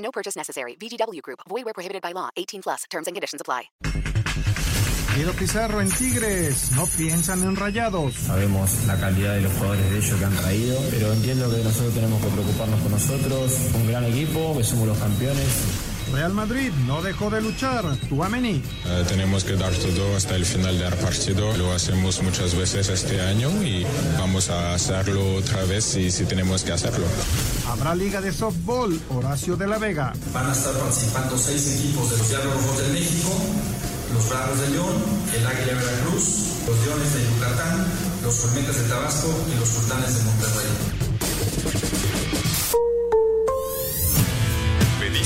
No purchase necessary. VGW Group. Void where prohibited by law. 18 plus. Terms and conditions apply. Guido Pizarro en Tigres. No piensan en rayados. Sabemos la calidad de los jugadores de ellos que han traído, pero entiendo que nosotros tenemos que preocuparnos por nosotros. Un gran equipo, que somos los campeones. Real Madrid no dejó de luchar. Tuameni. Uh, tenemos que dar todo hasta el final del partido. Lo hacemos muchas veces este año y vamos a hacerlo otra vez si, si tenemos que hacerlo. Habrá Liga de Softball. Horacio de la Vega. Van a estar participando seis equipos de los Diablos Rojos de México, los Bravos de León, el Águila Veracruz, los Leones de Yucatán, los Colmetas de Tabasco y los Sultanes de Monterrey.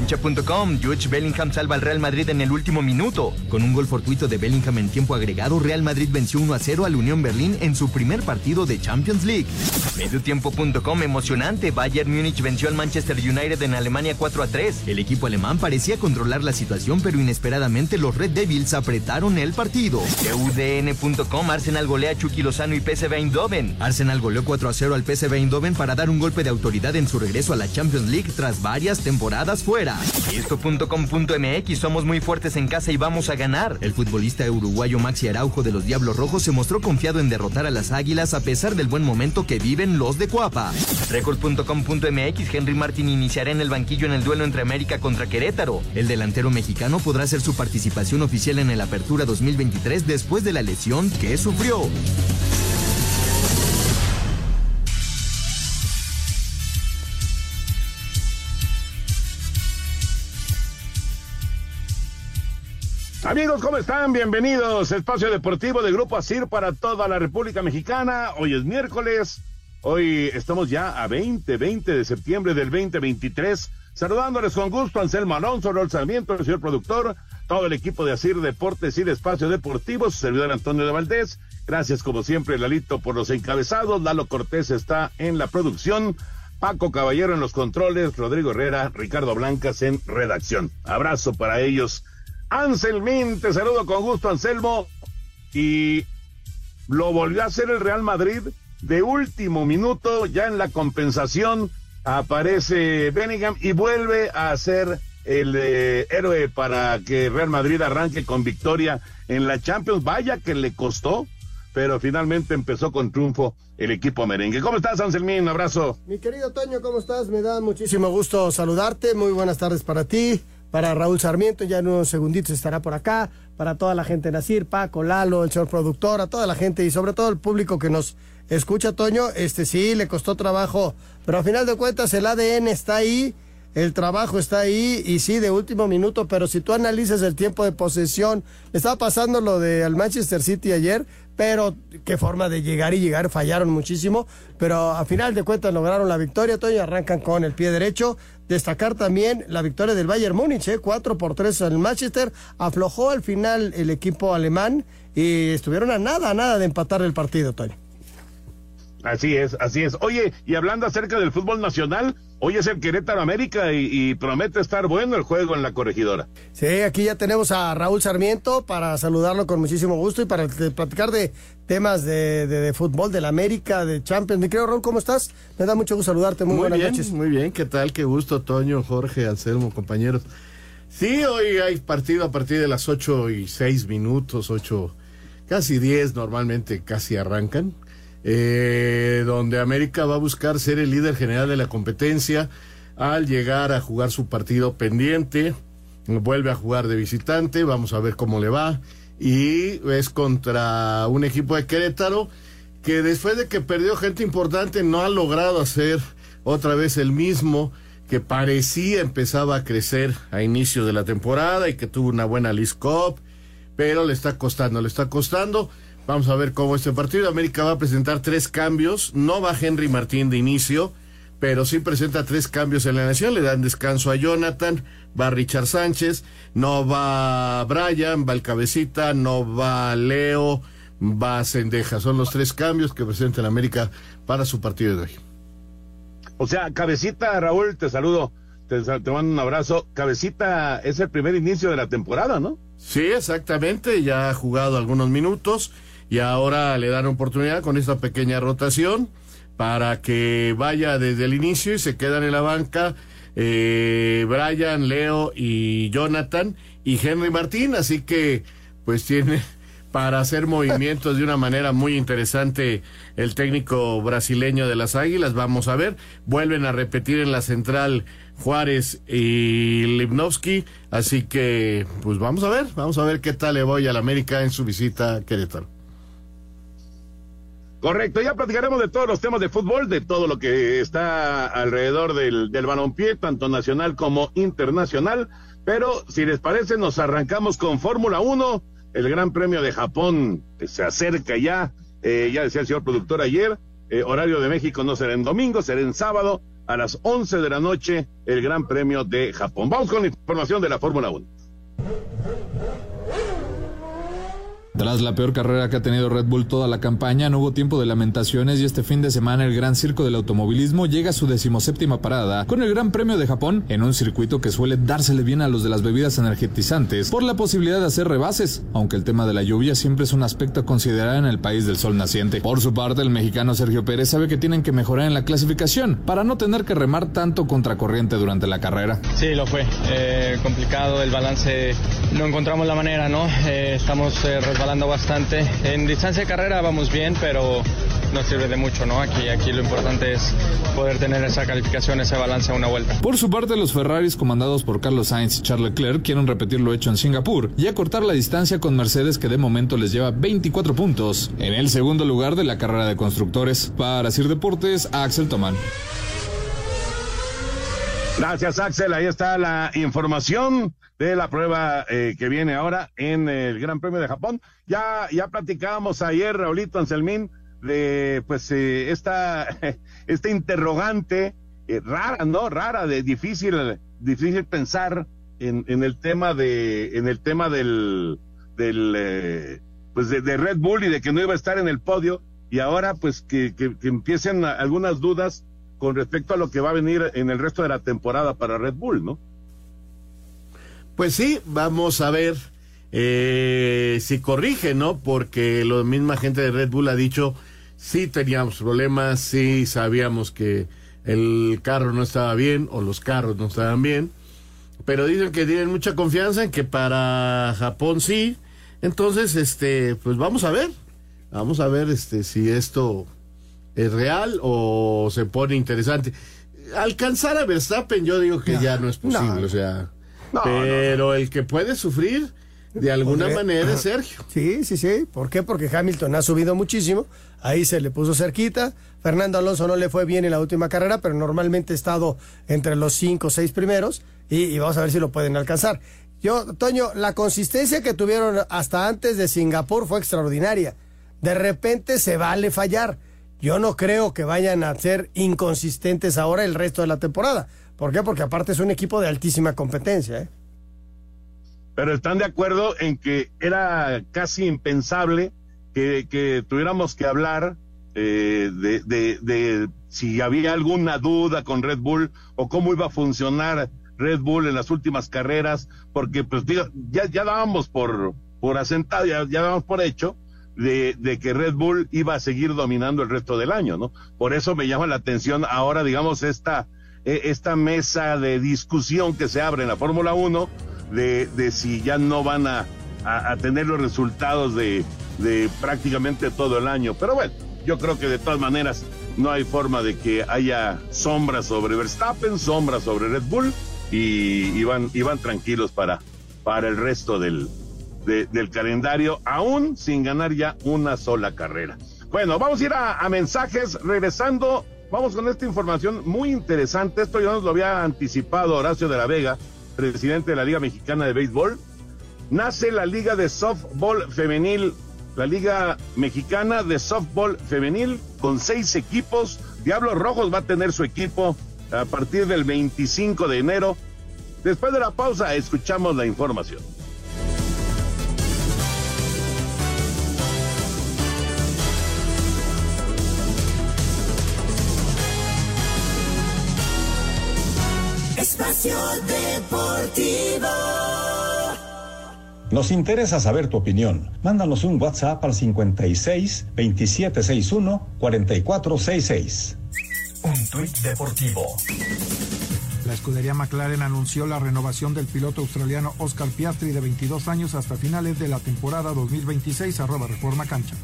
Cancha.com, George Bellingham salva al Real Madrid en el último minuto. Con un gol fortuito de Bellingham en tiempo agregado, Real Madrid venció 1 a 0 al Unión Berlín en su primer partido de Champions League. Mediotiempo.com, emocionante, Bayern Múnich venció al Manchester United en Alemania 4 a 3. El equipo alemán parecía controlar la situación, pero inesperadamente los Red Devils apretaron el partido. UDN.com, Arsenal golea a Chucky Lozano y PSV Eindhoven. Arsenal goleó 4 a 0 al PSV Eindhoven para dar un golpe de autoridad en su regreso a la Champions League tras varias temporadas fuera. Esto.com.mx somos muy fuertes en casa y vamos a ganar. El futbolista uruguayo Maxi Araujo de los Diablos Rojos se mostró confiado en derrotar a las Águilas a pesar del buen momento que viven los de Cuapa. Record.com.mx Henry Martin iniciará en el banquillo en el duelo entre América contra Querétaro. El delantero mexicano podrá hacer su participación oficial en el Apertura 2023 después de la lesión que sufrió. Amigos, ¿cómo están? Bienvenidos. Espacio Deportivo de Grupo ASIR para toda la República Mexicana. Hoy es miércoles. Hoy estamos ya a 20, 20 de septiembre del 2023. Saludándoles con gusto Anselmo Alonso, Rol Sarmiento, el señor productor, todo el equipo de ASIR Deportes y de Espacio Deportivo, su servidor Antonio de Valdés. Gracias como siempre, Lalito, por los encabezados. Lalo Cortés está en la producción. Paco Caballero en los controles, Rodrigo Herrera, Ricardo Blancas en redacción. Abrazo para ellos. Anselmín, te saludo con gusto, Anselmo. Y lo volvió a hacer el Real Madrid de último minuto, ya en la compensación aparece Bellingham y vuelve a ser el eh, héroe para que Real Madrid arranque con victoria en la Champions. Vaya que le costó, pero finalmente empezó con triunfo el equipo merengue. ¿Cómo estás, Anselmín? Un abrazo. Mi querido Toño, ¿cómo estás? Me da muchísimo gusto saludarte. Muy buenas tardes para ti para Raúl Sarmiento, ya en unos segunditos estará por acá, para toda la gente de Nacir, Paco, Lalo, el señor productor, a toda la gente y sobre todo el público que nos escucha, Toño, este sí, le costó trabajo, pero a final de cuentas el ADN está ahí, el trabajo está ahí y sí, de último minuto, pero si tú analizas el tiempo de posesión, estaba pasando lo de al Manchester City ayer, pero qué forma de llegar y llegar, fallaron muchísimo, pero a final de cuentas lograron la victoria, Toño, arrancan con el pie derecho, Destacar también la victoria del Bayern Múnich, ¿eh? 4 por 3 en Manchester. Aflojó al final el equipo alemán y estuvieron a nada, a nada de empatar el partido, Tony. Así es, así es. Oye, y hablando acerca del fútbol nacional, hoy es el Querétaro América y, y, promete estar bueno el juego en la corregidora. Sí, aquí ya tenemos a Raúl Sarmiento para saludarlo con muchísimo gusto y para platicar de temas de, de, de fútbol, de la América, de Champions. Mi querido Raúl, ¿cómo estás? Me da mucho gusto saludarte. Muy, muy buenas bien, noches. Muy bien, ¿qué tal? Qué gusto, Toño, Jorge, Anselmo, compañeros. Sí, hoy hay partido a partir de las 8 y 6 minutos, 8 casi 10 normalmente casi arrancan, eh, donde América va a buscar ser el líder general de la competencia al llegar a jugar su partido pendiente, vuelve a jugar de visitante, vamos a ver cómo le va, y es contra un equipo de Querétaro que después de que perdió gente importante no ha logrado hacer otra vez el mismo que parecía empezaba a crecer a inicio de la temporada y que tuvo una buena League Cup, pero le está costando, le está costando. Vamos a ver cómo este partido. América va a presentar tres cambios. No va Henry Martín de inicio, pero sí presenta tres cambios en la nación. Le dan descanso a Jonathan, va Richard Sánchez, no va Brian, va el Cabecita, no va Leo, va Sendeja. Son los tres cambios que presenta en América para su partido de hoy. O sea, Cabecita, Raúl, te saludo, te, te mando un abrazo. Cabecita es el primer inicio de la temporada, ¿no? Sí, exactamente, ya ha jugado algunos minutos y ahora le dan oportunidad con esta pequeña rotación para que vaya desde el inicio y se quedan en la banca eh, Brian, Leo y Jonathan y Henry Martín, así que pues tiene para hacer movimientos de una manera muy interesante el técnico brasileño de las Águilas. Vamos a ver, vuelven a repetir en la central Juárez y Lipnowski, así que pues vamos a ver, vamos a ver qué tal le voy al América en su visita Querétaro. Correcto, ya platicaremos de todos los temas de fútbol, de todo lo que está alrededor del, del balompié, tanto nacional como internacional. Pero si les parece, nos arrancamos con Fórmula 1 el Gran Premio de Japón se acerca ya, eh, ya decía el señor productor ayer, eh, horario de México no será en domingo, será en sábado a las 11 de la noche el Gran Premio de Japón. Vamos con la información de la Fórmula 1. Tras la peor carrera que ha tenido Red Bull toda la campaña, no hubo tiempo de lamentaciones y este fin de semana el Gran Circo del Automovilismo llega a su decimoséptima parada con el Gran Premio de Japón en un circuito que suele dársele bien a los de las bebidas energetizantes por la posibilidad de hacer rebases, aunque el tema de la lluvia siempre es un aspecto a considerar en el país del sol naciente. Por su parte, el mexicano Sergio Pérez sabe que tienen que mejorar en la clasificación para no tener que remar tanto contracorriente durante la carrera. Sí, lo fue. Eh, complicado el balance, no encontramos la manera, ¿no? Eh, estamos eh, resbalando bastante. En distancia de carrera vamos bien, pero no sirve de mucho, ¿no? Aquí, aquí lo importante es poder tener esa calificación, ese balance a una vuelta. Por su parte, los Ferraris comandados por Carlos Sainz y Charles Leclerc quieren repetir lo hecho en Singapur y acortar la distancia con Mercedes que de momento les lleva 24 puntos en el segundo lugar de la carrera de constructores. Para Sir Deportes, Axel Tomán. Gracias, Axel. Ahí está la información de la prueba eh, que viene ahora en el Gran Premio de Japón. Ya, ya platicábamos ayer, Raulito Anselmín, de pues eh, esta, interrogante eh, rara, ¿no? Rara, de difícil, difícil pensar en, en el tema de, en el tema del, del eh, pues de, Red Bull y de que no iba a estar en el podio y ahora pues que, que empiecen algunas dudas con respecto a lo que va a venir en el resto de la temporada para Red Bull, ¿no? Pues sí, vamos a ver eh, si corrige, ¿no? Porque la misma gente de Red Bull ha dicho, sí teníamos problemas, sí sabíamos que el carro no estaba bien o los carros no estaban bien, pero dicen que tienen mucha confianza en que para Japón sí. Entonces, este, pues vamos a ver, vamos a ver este si esto es real o se pone interesante. Alcanzar a Verstappen, yo digo que no, ya no es posible, no. o sea, no, pero el que puede sufrir de alguna Porque, manera es Sergio. Sí, sí, sí. ¿Por qué? Porque Hamilton ha subido muchísimo. Ahí se le puso cerquita. Fernando Alonso no le fue bien en la última carrera, pero normalmente ha estado entre los cinco o seis primeros. Y, y, vamos a ver si lo pueden alcanzar. Yo, Toño, la consistencia que tuvieron hasta antes de Singapur fue extraordinaria. De repente se vale fallar. Yo no creo que vayan a ser inconsistentes ahora el resto de la temporada. ¿Por qué? Porque aparte es un equipo de altísima competencia. ¿eh? Pero están de acuerdo en que era casi impensable que, que tuviéramos que hablar eh, de, de, de, si había alguna duda con Red Bull o cómo iba a funcionar Red Bull en las últimas carreras, porque pues digo, ya, ya dábamos por, por asentado, ya, ya dábamos por hecho de, de, que Red Bull iba a seguir dominando el resto del año, ¿no? Por eso me llama la atención ahora, digamos, esta, esta mesa de discusión que se abre en la Fórmula 1 de, de, si ya no van a, a, tener los resultados de, de prácticamente todo el año. Pero bueno, yo creo que de todas maneras no hay forma de que haya sombra sobre Verstappen, sombra sobre Red Bull y, van, tranquilos para, para el resto del, del calendario, aún sin ganar ya una sola carrera. Bueno, vamos a ir a, mensajes. Regresando, vamos con esta información muy interesante. Esto ya nos lo había anticipado Horacio de la Vega, presidente de la Liga Mexicana de Béisbol. Nace la Liga de Softball Femenil la Liga Mexicana de Softball Femenil con seis equipos. Diablos Rojos va a tener su equipo a partir del 25 de enero. Después de la pausa, escuchamos la información. Espacio Deportivo. Nos interesa saber tu opinión. Mándanos un WhatsApp al 56 2761 4466. Un tuit deportivo. La escudería McLaren anunció la renovación del piloto australiano Oscar Piastri de 22 años hasta finales de la temporada 2026, arroba Reforma Cancha.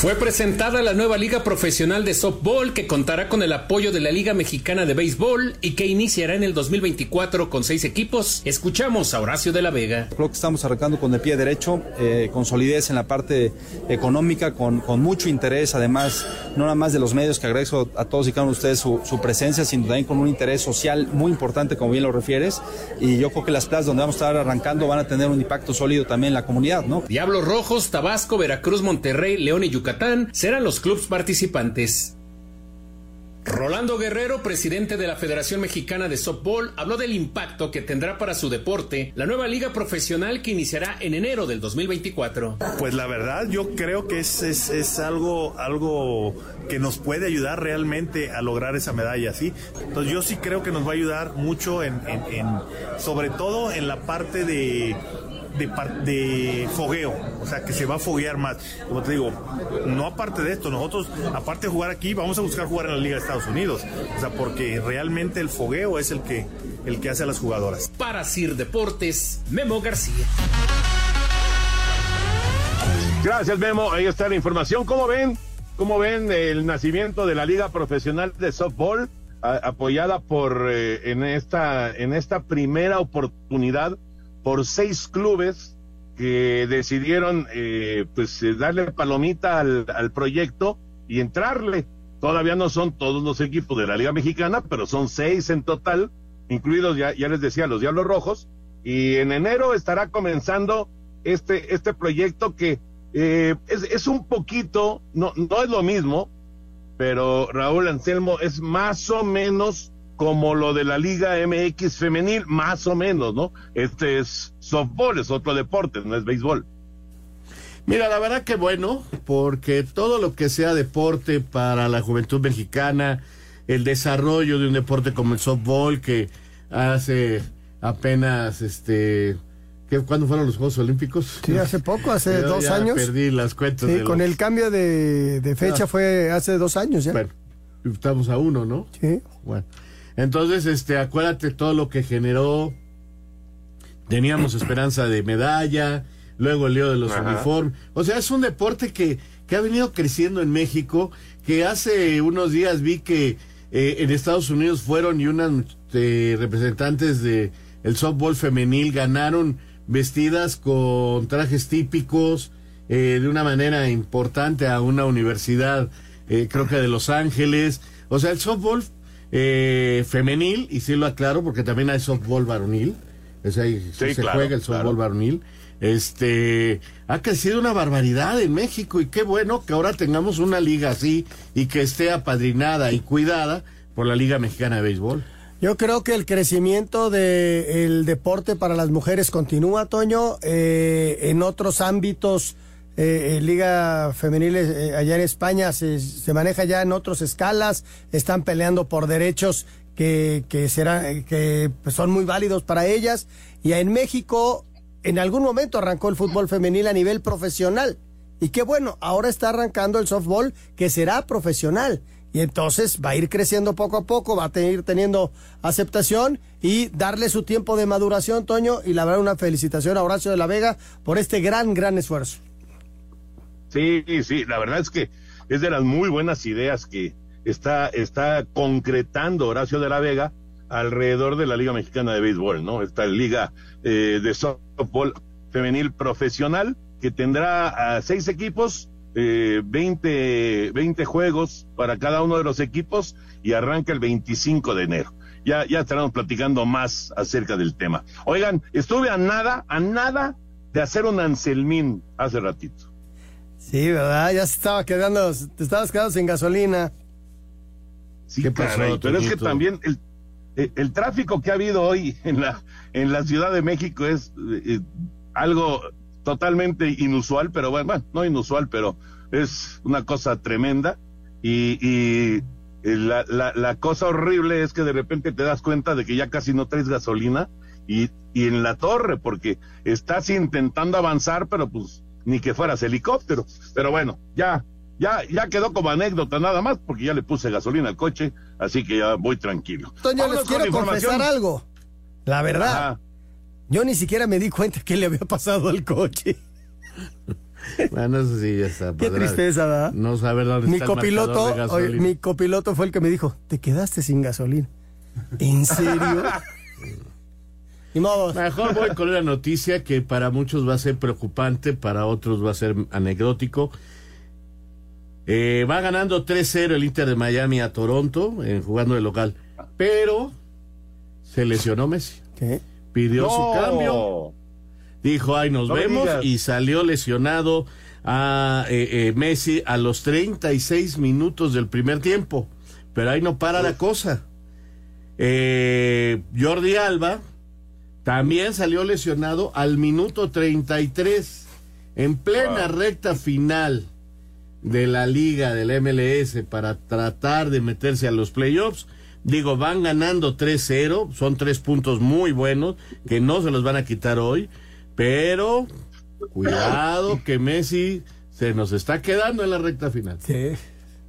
Fue presentada la nueva Liga Profesional de Softball que contará con el apoyo de la Liga Mexicana de Béisbol y que iniciará en el 2024 con seis equipos. Escuchamos a Horacio de la Vega. Creo que estamos arrancando con el pie derecho, eh, con solidez en la parte económica, con, con, mucho interés, además, no nada más de los medios, que agradezco a todos y cada uno de ustedes su, su, presencia, sino también con un interés social muy importante, como bien lo refieres. Y yo creo que las plazas donde vamos a estar arrancando van a tener un impacto sólido también en la comunidad, ¿no? Diablos Rojos, Tabasco, Veracruz, Monterrey, León y Serán los clubes participantes. Rolando Guerrero, presidente de la Federación Mexicana de Softball, habló del impacto que tendrá para su deporte la nueva liga profesional que iniciará en enero del 2024. Pues la verdad, yo creo que es, es, algo, algo que nos puede ayudar realmente a lograr esa medalla, ¿sí? Entonces yo sí creo que nos va a ayudar mucho en sobre todo en la parte de de, fogueo, o sea, que se va a foguear más. Como te digo, no aparte de esto, nosotros, aparte de jugar aquí, vamos a buscar jugar en la Liga de Estados Unidos, o sea, porque realmente el fogueo es el que, el que hace a las jugadoras. Para Sir Deportes, Memo García. Gracias, Memo. Ahí está la información. ¿Cómo ven? ¿Cómo ven el nacimiento de la Liga Profesional de Softball? apoyada por eh, en esta en esta primera oportunidad por seis clubes que decidieron eh, pues eh, darle palomita al, al, proyecto y entrarle. Todavía no son todos los equipos de la Liga Mexicana, pero son seis en total, incluidos ya, ya les decía los Diablos Rojos. Y en enero estará comenzando este, este proyecto que eh, es, es un poquito, no, no es lo mismo, pero Raúl Anselmo es más o menos como lo de la Liga MX femenil, más o menos, ¿no? Este es softball, es otro deporte, no es béisbol. Mira, la verdad que bueno, porque todo lo que sea deporte para la juventud mexicana, el desarrollo de un deporte como el softball, que hace apenas, este, ¿cuándo fueron los Juegos Olímpicos? Sí, hace poco, hace dos años. Perdí las cuentas. Sí, con el cambio de, fecha ah. fue hace dos años ya. Bueno, estamos a uno, ¿no? Sí. Bueno. Entonces, este, acuérdate todo lo que generó. Teníamos esperanza de medalla, luego el lío de los uniformes. O sea, es un deporte que, que ha venido creciendo en México, que hace unos días vi que eh, en Estados Unidos fueron y unas eh, representantes de el softball femenil ganaron vestidas con trajes típicos eh, de una manera importante a una universidad, creo que de Los Ángeles. O sea, el softball eh, femenil, y sí lo aclaro porque también hay softball varonil, es ahí se juega el softball varonil. Este ha crecido una barbaridad en México y qué bueno que ahora tengamos una liga así y que esté apadrinada y cuidada por la Liga Mexicana de Béisbol. Yo creo que el crecimiento del deporte para las mujeres continúa, Toño, eh, en otros ámbitos eh, eh, Liga Femenil eh, allá en España se, se, maneja ya en otras escalas, están peleando por derechos que, que, serán, que pues, son muy válidos para ellas. Y en México, en algún momento arrancó el fútbol femenil a nivel profesional. Y qué bueno, ahora está arrancando el softball que será profesional. y entonces va a ir creciendo poco a poco, va a ir teniendo aceptación y darle su tiempo de maduración, Toño, y la verdad una felicitación a Horacio de la Vega por este gran, gran esfuerzo. Sí, sí, la verdad es que es de las muy buenas ideas que está, está concretando Horacio de la Vega alrededor de la Liga Mexicana de Béisbol, ¿no? Esta liga eh, de softball femenil profesional que tendrá a seis equipos eh, 20, 20 juegos para cada uno de los equipos y arranca el 25 de enero. Ya, ya estaremos platicando más acerca del tema. Oigan, estuve a nada, a nada de hacer un Anselmín hace ratito. Sí, ¿verdad? Ya se estaba quedando, te estabas quedando sin gasolina. Sí, pero es que también el, el, tráfico que ha habido hoy en la, en la Ciudad de México es eh, algo totalmente inusual, pero bueno, bueno, no inusual, pero es una cosa tremenda. Y, y la, la, la, cosa horrible es que de repente te das cuenta de que ya casi no traes gasolina y, y en la torre, porque estás intentando avanzar, pero pues ni que fueras helicóptero. Pero bueno, ya, ya, ya quedó como anécdota nada más, porque ya le puse gasolina al coche, así que ya voy tranquilo. Toño, les quiero confesar algo. La verdad. Yo ni siquiera me di cuenta que le había pasado al coche. Bueno, eso sí ya está. Qué tristeza, ¿verdad? No saber dónde mi está copiloto, el oye, mi copiloto fue el que me dijo, te quedaste sin gasolina. ¿En serio? Ni modo. Mejor voy con una noticia que para muchos va a ser preocupante, para otros va a ser anecdótico. Eh, va ganando 3-0 el Inter de Miami a Toronto, eh, jugando de local. Pero se lesionó Messi. ¿Qué? Pidió No. su cambio. Dijo, ay, nos No vemos. Y salió lesionado a eh, eh, Messi a los 36 minutos del primer tiempo. Pero ahí no para la cosa. Eh, Jordi Alba también salió lesionado al minuto 33. En plena recta final de la liga del MLS para tratar de meterse a los playoffs. Digo, van ganando 3-0, son tres puntos muy buenos que no se los van a quitar hoy, pero cuidado que Messi se nos está quedando en la recta final. Sí.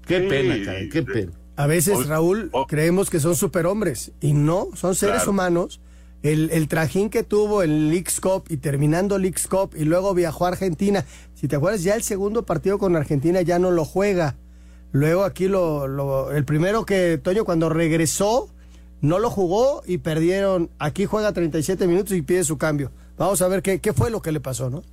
Qué Sí. pena, caray, qué pena. A veces, Raúl, creemos que son superhombres y no, son seres Claro. humanos. El, el trajín que tuvo en Leagues Cup y terminando Leagues Cup y luego viajó a Argentina. Si te acuerdas, ya el segundo partido con Argentina ya no lo juega. Luego aquí lo, el primero que Toño cuando regresó no lo jugó y perdieron. Aquí juega 37 minutos y pide su cambio. Vamos a ver qué, qué fue lo que le pasó, ¿no?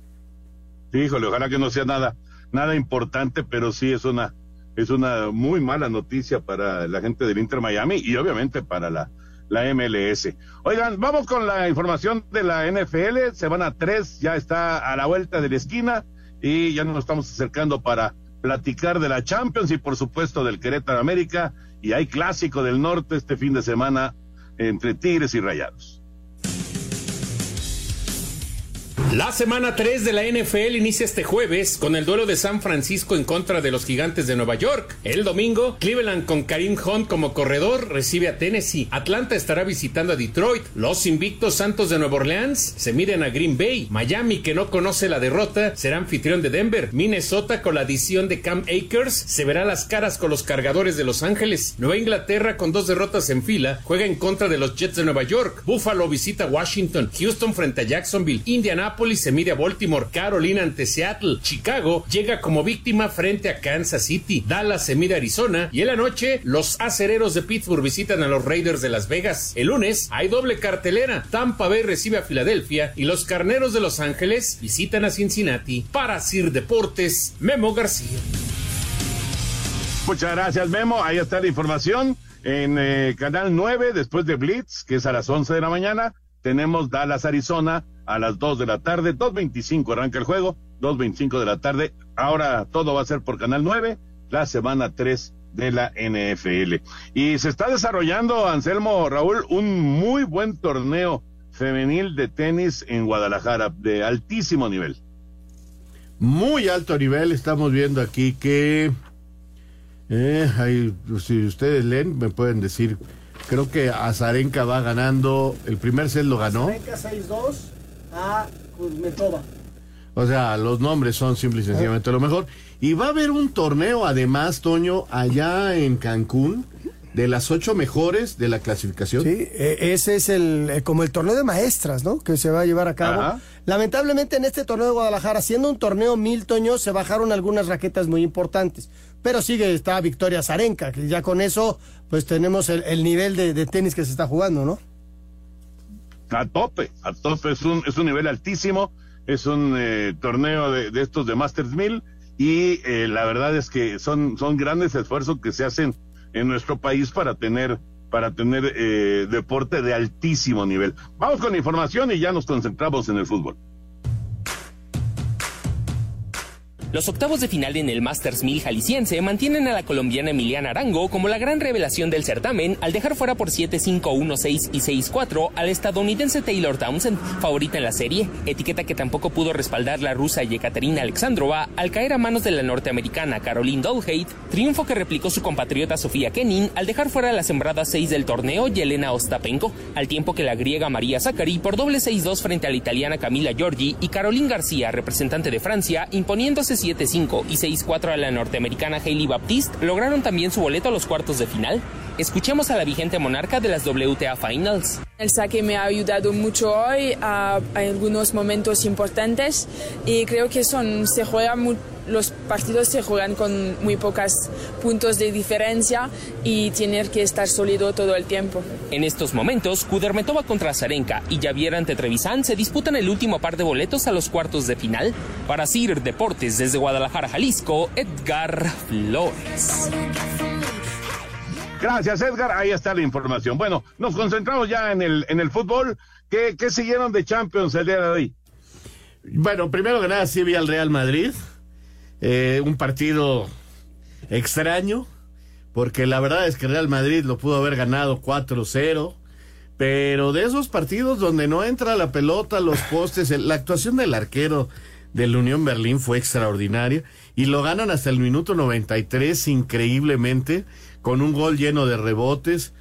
Sí, híjole, ojalá que no sea nada, nada importante, pero sí es una, es una muy mala noticia para la gente del Inter Miami y obviamente para la, la MLS. Oigan, vamos con la información de la NFL. Semana 3 ya está a la vuelta de la esquina y ya nos estamos acercando para platicar de la Champions y por supuesto del Querétaro América. Y hay clásico del norte este fin de semana entre Tigres y Rayados. La semana 3 de la NFL inicia este jueves con el duelo de San Francisco en contra de los gigantes de Nueva York. El domingo, Cleveland con Karim Hunt como corredor recibe a Tennessee. Atlanta estará visitando a Detroit. Los invictos Santos de Nueva Orleans se miden a Green Bay. Miami, que no conoce la derrota, será anfitrión de Denver. Minnesota, con la adición de Cam Akers, se verá las caras con los cargadores de Los Ángeles. Nueva Inglaterra, con dos derrotas en fila, juega en contra de los Jets de Nueva York. Buffalo visita Washington. Houston frente a Jacksonville. Indianapolis se mide a Baltimore. Carolina ante Seattle. Chicago llega como víctima frente a Kansas City. Dallas se mide a Arizona. Y en la noche, los acereros de Pittsburgh visitan a los Raiders de Las Vegas. El lunes hay doble cartelera. Tampa Bay recibe a Filadelfia. Y los carneros de Los Ángeles visitan a Cincinnati. Para Sir Deportes, Memo García. Muchas gracias, Memo. Ahí está la información en eh, Canal 9, después de Blitz, que es a las 11 de la mañana. Tenemos Dallas, Arizona, a las 2 de la tarde. 2.25 arranca el juego, 2.25 de la tarde. Ahora todo va a ser por Canal 9, la semana 3 de la NFL. Y se está desarrollando, Anselmo Raúl, un muy buen torneo femenil de tenis en Guadalajara, de altísimo nivel. Muy alto nivel, estamos viendo aquí que eh, ahí, si ustedes leen, me pueden decir, creo que Azarenka va ganando, el primer set lo ganó. 6-2 a Kuzmetova. O sea, los nombres son simple y sencillamente lo mejor. Y va a haber un torneo, además, Toño, allá en Cancún, de las ocho mejores de la clasificación. Sí, e- ese es el eh, como el torneo de maestras, ¿no? Que se va a llevar a cabo. Ajá. Lamentablemente en este torneo de Guadalajara, siendo un torneo mil toños, se bajaron algunas raquetas muy importantes. Pero sigue, está Victoria Zarenka, que ya con eso, pues tenemos el, el nivel de, de tenis que se está jugando, ¿no? A tope, a tope, es un, es un nivel altísimo, es un eh, torneo de, de estos de Masters 1000 y eh, la verdad es que son, son grandes esfuerzos que se hacen en nuestro país para tener, para tener eh, deporte de altísimo nivel. Vamos con información y ya nos concentramos en el fútbol. Los octavos de final en el Masters 1000 jalisciense mantienen a la colombiana Emiliana Arango como la gran revelación del certamen al dejar fuera por 7-5, 1-6 y 6-4 al estadounidense Taylor Townsend, favorita en la serie, etiqueta que tampoco pudo respaldar la rusa Yekaterina Alexandrova al caer a manos de la norteamericana Caroline Dolhate, triunfo que replicó su compatriota Sofía Kenin al dejar fuera a la sembrada 6 del torneo Yelena Ostapenko, al tiempo que la griega María Zachary por doble 6-2 frente a la italiana Camila Giorgi y Caroline García, representante de Francia, imponiéndose 7-5 y 6-4 a la norteamericana Hailey Baptiste, lograron también su boleto a los cuartos de final. Escuchemos a la vigente monarca de las WTA Finals. El saque me ha ayudado mucho hoy a, a algunos momentos importantes y creo que son se juega mu- los partidos se juegan con muy pocos puntos de diferencia y tener que estar sólido todo el tiempo. En estos momentos, Kudermetova contra Zarenka y Javier ante Trevisan se disputan el último par de boletos a los cuartos de final. Para CIR Deportes desde Guadalajara, Jalisco, Edgar Flores. Gracias, Edgar. Ahí está la información. Bueno, nos concentramos ya en el, en el fútbol. ¿Qué, qué siguieron de Champions el día de hoy? Bueno, primero que nada, sí vi al Real Madrid. Eh, un partido extraño, porque la verdad es que Real Madrid lo pudo haber ganado 4-0. Pero de esos partidos donde no entra la pelota, los postes, la actuación del arquero del Unión Berlín fue extraordinaria y lo ganan hasta el minuto 93 increíblemente con un gol lleno de rebotes.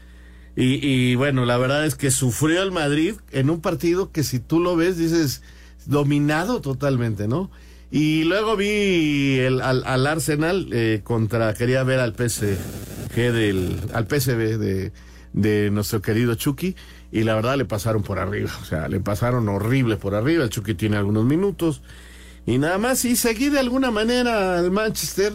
Y, y bueno, la verdad es que sufrió el Madrid en un partido que si tú lo ves dices dominado totalmente, ¿no? Y luego vi el, al, al Arsenal eh, contra, quería ver al PSG del, al PSV de, de nuestro querido Chucky y la verdad le pasaron por arriba, o sea, le pasaron horrible por arriba, el Chucky tiene algunos minutos y nada más y seguí de alguna manera al Manchester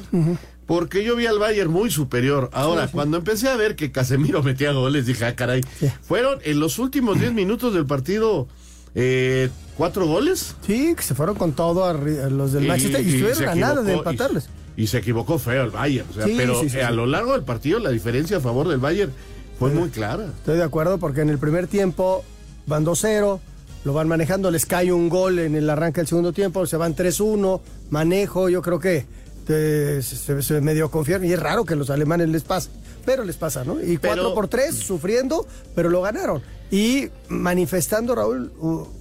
porque yo vi al Bayern muy superior. Ahora, Sí, sí. cuando empecé a ver que Casemiro metía goles, dije, ah, caray, fueron en los últimos 10 minutos del partido eh, cuatro goles. Sí, que se fueron con todo a, los del Y- Manchester y, y estuvieron se a nada de y- empatarles. Y, se equivocó feo el Bayern. O sea, Sí, pero sí, sí, eh, a lo largo del partido la diferencia a favor del Bayern fue muy clara. Estoy de acuerdo porque en el primer tiempo van 2-0, lo van manejando, les cae un gol en el arranque del segundo tiempo, se van 3-1, manejo, yo creo que eh, se, se medio confiaron y es raro que los alemanes les pase, pero les pasa, ¿no? Y 4 por 3 sufriendo, pero lo ganaron y manifestando, Raúl,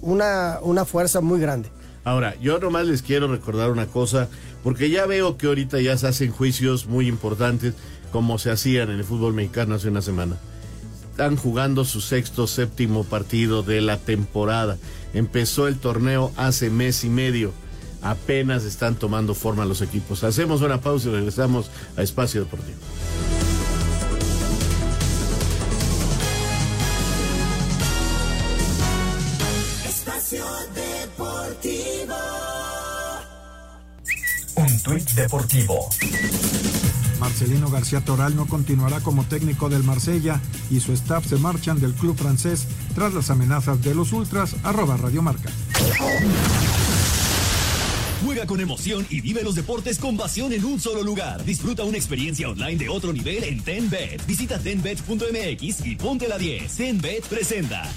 una, una fuerza muy grande. Ahora, yo nomás les quiero recordar una cosa, porque ya veo que ahorita ya se hacen juicios muy importantes, como se hacían en el fútbol mexicano hace una semana. Están jugando su sexto, séptimo partido de la temporada. Empezó el torneo hace mes y medio. Apenas están tomando forma los equipos. Hacemos una pausa y regresamos a Espacio Deportivo. Tuit deportivo. Marcelino García Toral no continuará como técnico del Marsella y su staff se marchan del club francés tras las amenazas de los ultras. Arroba Radio Marca. Juega con emoción y vive los deportes con pasión en un solo lugar. Disfruta una experiencia online de otro nivel en TenBet. Visita tenbet.mx y ponte la 10. TenBet presenta.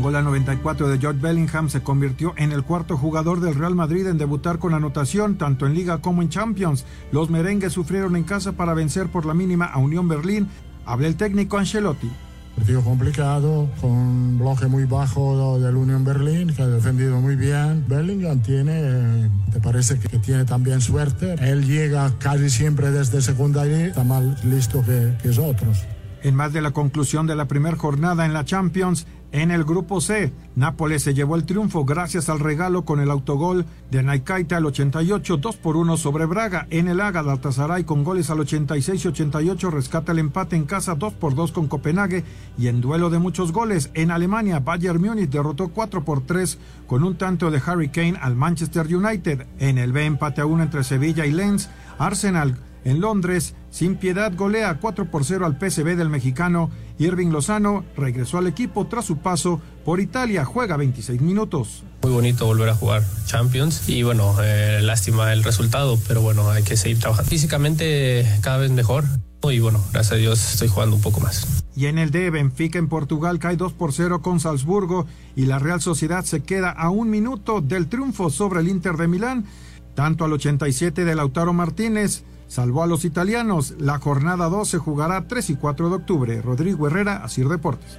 Con gol a 94 de George Bellingham se convirtió en el cuarto jugador del Real Madrid en debutar con anotación tanto en Liga como en Champions. Los merengues sufrieron en casa para vencer por la mínima a Unión Berlín. Habla el técnico Ancelotti. Partido complicado, con un bloque muy bajo del Unión Berlín, que ha defendido muy bien. Bellingham tiene, te parece que tiene también suerte. Él llega casi siempre desde segunda y está más listo que, que otros. En más de la conclusión de la primera jornada en la Champions, en el grupo C, Nápoles se llevó el triunfo gracias al regalo con el autogol de Naikaita al 88, 2 por 1 sobre Braga. En el A, Galatasaray con goles al 86 y 88 rescata el empate en casa 2 por 2 con Copenhague y en duelo de muchos goles en Alemania, Bayern Múnich derrotó 4 por 3 con un tanto de Harry Kane al Manchester United. En el B, empate a 1 entre Sevilla y Lens, Arsenal en Londres, sin piedad golea 4 por 0 al PSV del mexicano. Irving Lozano regresó al equipo tras su paso por Italia, juega 26 minutos. Muy bonito volver a jugar Champions y bueno, eh, lástima el resultado, pero bueno, hay que seguir trabajando. Físicamente cada vez mejor y bueno, gracias a Dios estoy jugando un poco más. Y en el D, Benfica en Portugal cae 2 por 0 con Salzburgo y la Real Sociedad se queda a un minuto del triunfo sobre el Inter de Milán, tanto al 87 de Lautaro Martínez salvó a los italianos. La jornada 2 se jugará 3 y 4 de octubre. Rodrigo Herrera, Asir Deportes.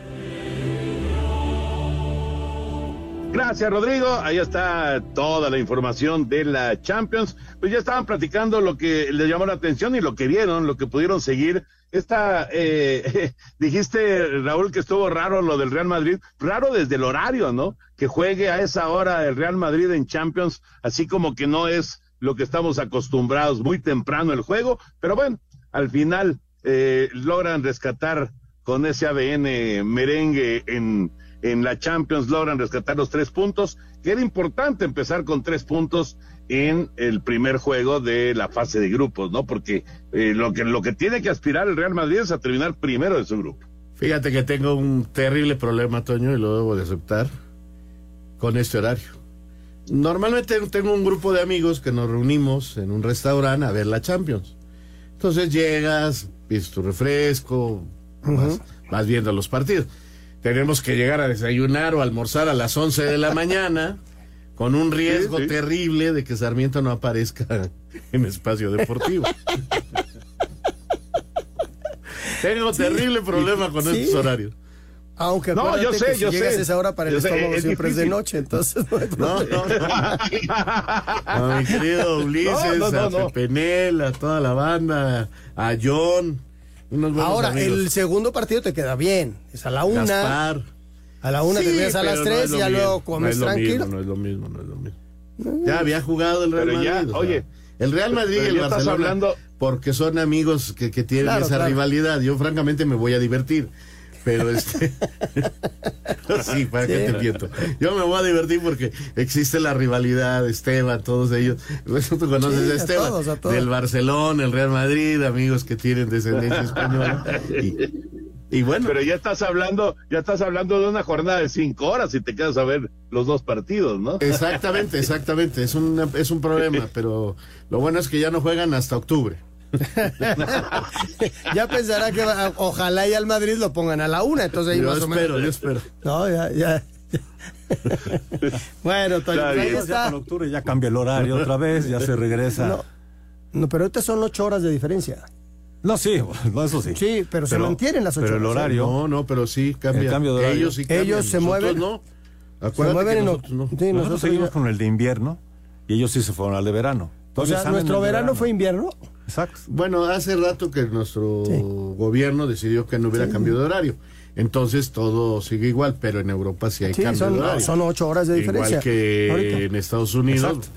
Gracias, Rodrigo. Ahí está toda la información de la Champions. Pues ya estaban platicando lo que les llamó la atención y lo que vieron, lo que pudieron seguir. Esta, eh, dijiste, Raúl, que estuvo raro lo del Real Madrid. Raro desde el horario, ¿no? Que juegue a esa hora el Real Madrid en Champions, así como que no es lo que estamos acostumbrados, muy temprano el juego, pero bueno, al final eh, logran rescatar con ese ADN merengue en, en la Champions, logran rescatar los tres puntos, que era importante empezar con tres puntos en el primer juego de la fase de grupos, ¿no? Porque eh, lo, que, lo que tiene que aspirar el Real Madrid es a terminar primero de su grupo. Fíjate que tengo un terrible problema, Toño, y lo debo de aceptar con este horario. Normalmente tengo un grupo de amigos que nos reunimos en un restaurante a ver la Champions. Entonces llegas, pides tu refresco, vas, viendo los partidos. Tenemos que llegar a desayunar o almorzar a las 11 de la mañana con un riesgo terrible de que Sarmiento no aparezca en espacio deportivo. Tengo terrible problema con estos horarios. Aunque no, yo sé, que si yo llegas sé. a esa hora para el Yo sé, estómago es siempre es de noche, entonces no hay No, no, no. A mi querido Ulises, No, no, no, a no. Pepenel, a toda la banda, a John. Unos buenos Ahora, amigos. el segundo partido te queda bien. Es a la una. Gaspar. A la una Sí, te vienes a las tres es y ya luego comes es lo tranquilo. mismo, no es lo mismo, no es lo mismo. Ya había jugado el Real Pero ya, Madrid. o sea, oye, el Real Madrid y el ya estás Barcelona, hablando- porque son amigos que, que tienen Claro, esa claro. rivalidad. Yo, francamente, me voy a divertir. Pero este. sí, para que te miento. Yo me voy a divertir porque existe la rivalidad, Esteban, todos ellos. Pues, Tú conoces Sí, a a Esteban. todos, a todos. Del Barcelona, el Real Madrid, amigos que tienen descendencia española. Y, y bueno. Pero ya estás hablando, ya estás hablando de una jornada de cinco horas y te quedas a ver los dos partidos, ¿no? Exactamente, exactamente. Es un, es un problema, pero lo bueno es que ya no juegan hasta octubre. ya pensará que va- ojalá y al Madrid lo pongan a la una, entonces ahí Yo más o espero, menos. yo espero. No, ya, ya. bueno, Toño, pues ahí. Ya está. para octubre ya cambia el horario otra vez, ya se regresa. No, no, pero ahorita son ocho horas de diferencia. No, sí, no, eso sí. Sí, pero, se Pero- mantienen las ocho pero el horario- No, no, pero sí cambia. El cambio de horario. Ellos sí cambian, Ellos se mueven. no. Se Acuérdate mueven que en nosotros no. sí, Nosotros nosotros seguimos ya- con el de invierno y ellos sí se fueron al de verano. O sea, nuestro verano fue invierno. Exacto. Bueno, hace rato que nuestro Sí. gobierno decidió que no hubiera cambio de horario. Entonces todo sigue igual, pero en Europa sí hay Sí, cambio son, de horario. son ocho horas de diferencia. Igual que Ahorita. en Estados Unidos. Exacto.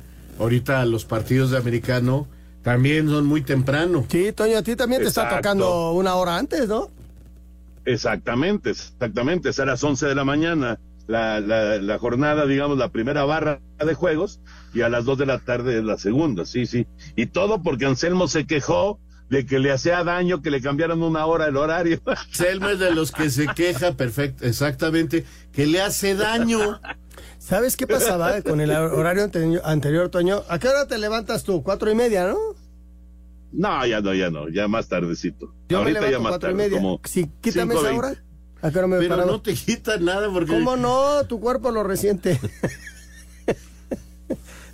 Ahorita los partidos de americano también son muy temprano. Sí, Toño, a ti también te está tocando una hora antes, ¿no? Exactamente, exactamente. Es a las 11 de la mañana la, la, la jornada, digamos, la primera barra de juegos y a las 2 de la tarde es la segunda, sí, sí. Y todo porque Anselmo se quejó de que le hacía daño que le cambiaran una hora el horario. Selma es de los que se queja, perfecto, exactamente, que le hace daño. ¿Sabes qué pasaba con el horario ante- anterior, Toño? ¿A qué hora te levantas tú? Cuatro y media, ¿no? No, ya no, ya no, ya más tardecito. Yo Ahorita me ya más cuatro y tarde, media. como Si quítame esa 5:20. hora. ¿A qué hora me he Pero no te quita nada porque... ¿Cómo no? Tu cuerpo lo resiente.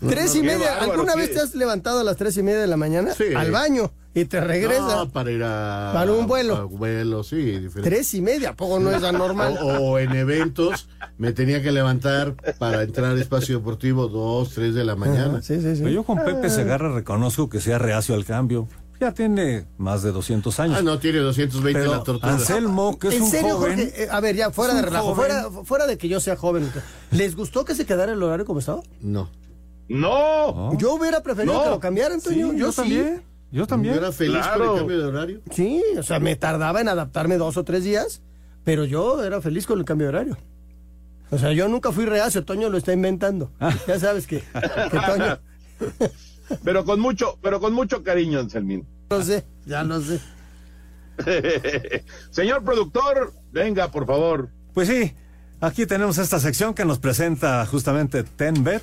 tres y media. bárbaro, ¿Alguna vez te has levantado a las tres y media de la mañana? Sí. Al baño. Y te regresa. No, para ir a... Para un vuelo. a vuelo, sí, diferente. Tres y media. ¿A poco no es anormal? O, o en eventos me tenía que levantar para entrar a espacio deportivo dos, tres de la mañana. Sí, sí, sí. Pero yo con Pepe Segarra reconozco que sea reacio al cambio. Ya tiene más de 200 años. Ah, no, tiene 220 Pero la tortuga. Anselmo, que es ¿En un serio, joven. Jorge? Eh, a ver, ya, fuera de relajo, fuera, fuera de que yo sea joven. ¿Les gustó que se quedara el horario como estaba? No. No. Yo hubiera preferido No. que lo cambiaran, Toño. Sí, yo, yo sí. también. Yo también. Yo era feliz Claro. con el cambio de horario. Sí, o sea, me tardaba en adaptarme dos o tres días, pero yo era feliz con el cambio de horario. O sea, yo nunca fui reacio, Toño lo está inventando. Ya sabes que, que Toño, Pero con mucho, pero con mucho cariño, Anselmín. lo sé, ya lo sé. Señor productor, venga, por favor. Pues sí, aquí tenemos esta sección que nos presenta justamente TenBet.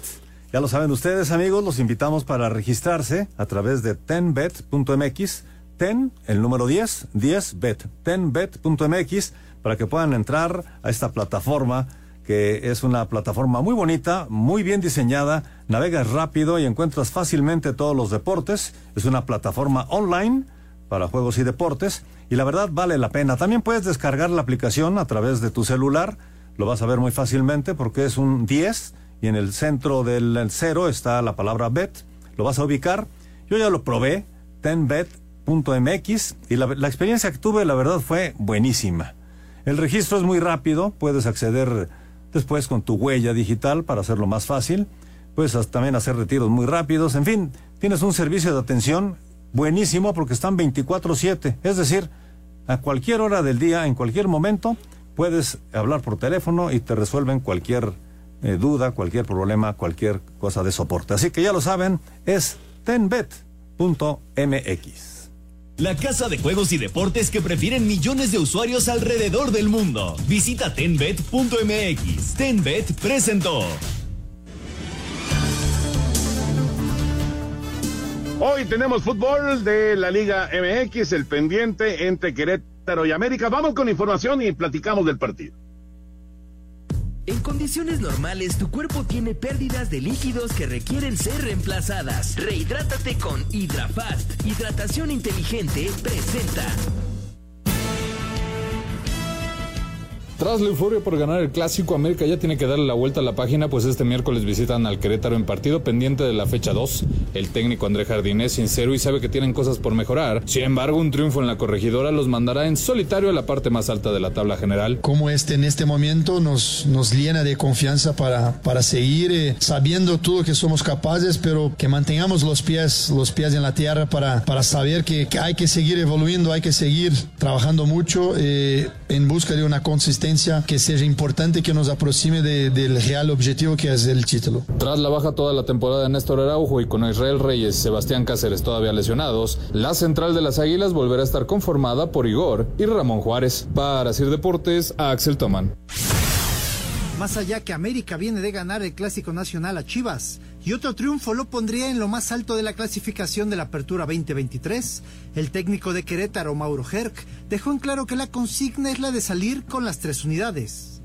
Ya lo saben ustedes, amigos, los invitamos para registrarse a través de tenbet.mx. Ten, el número 10, 10bet, tenbet.mx, para que puedan entrar a esta plataforma que es una plataforma muy bonita, muy bien diseñada, navegas rápido y encuentras fácilmente todos los deportes. Es una plataforma online para juegos y deportes y la verdad vale la pena. También puedes descargar la aplicación a través de tu celular, lo vas a ver muy fácilmente porque es un 10 y en el centro del cero está la palabra bet, lo vas a ubicar. Yo ya lo probé, tenbet.mx y la, la experiencia que tuve la verdad fue buenísima. El registro es muy rápido, puedes acceder después con tu huella digital para hacerlo más fácil. Puedes también hacer retiros muy rápidos. En fin, tienes un servicio de atención buenísimo porque están 24/7. Es decir, a cualquier hora del día, en cualquier momento, puedes hablar por teléfono y te resuelven cualquier eh, duda, cualquier problema, cualquier cosa de soporte. Así que ya lo saben, es tenbet.mx. La casa de juegos y deportes que prefieren millones de usuarios alrededor del mundo. Visita tenbet.mx. Tenbet presentó. Hoy tenemos fútbol de la Liga MX, el pendiente entre Querétaro y América. Vamos con información y platicamos del partido. En condiciones normales, tu cuerpo tiene pérdidas de líquidos que requieren ser reemplazadas. Rehidrátate con HidraFast. Hidratación inteligente presenta. Tras la euforia por ganar el clásico, América ya tiene que darle la vuelta a la página, pues este miércoles visitan al Querétaro en partido pendiente de la fecha 2. El técnico André Jardín es sincero y sabe que tienen cosas por mejorar. Sin embargo, un triunfo en la corregidora los mandará en solitario a la parte más alta de la tabla general. como este en este momento nos, nos llena de confianza para, para seguir eh, sabiendo todo que somos capaces, pero que mantengamos los pies, los pies en la tierra para, para saber que, que hay que seguir evoluyendo, hay que seguir trabajando mucho eh, en busca de una consistencia que sea importante, que nos aproxime de- del real objetivo que es el título. Tras la baja toda la temporada de Néstor Araujo y con Israel Reyes y Sebastián Cáceres todavía lesionados, la central de las Águilas volverá a estar conformada por Igor y Ramón Juárez. Para Sir Deportes, a Axel Toman. Más allá que América viene de ganar el Clásico Nacional a Chivas y otro triunfo lo pondría en lo más alto de la clasificación de la Apertura 2023, el técnico de Querétaro, Mauro Herc, dejó en claro que la consigna es la de salir con las tres unidades.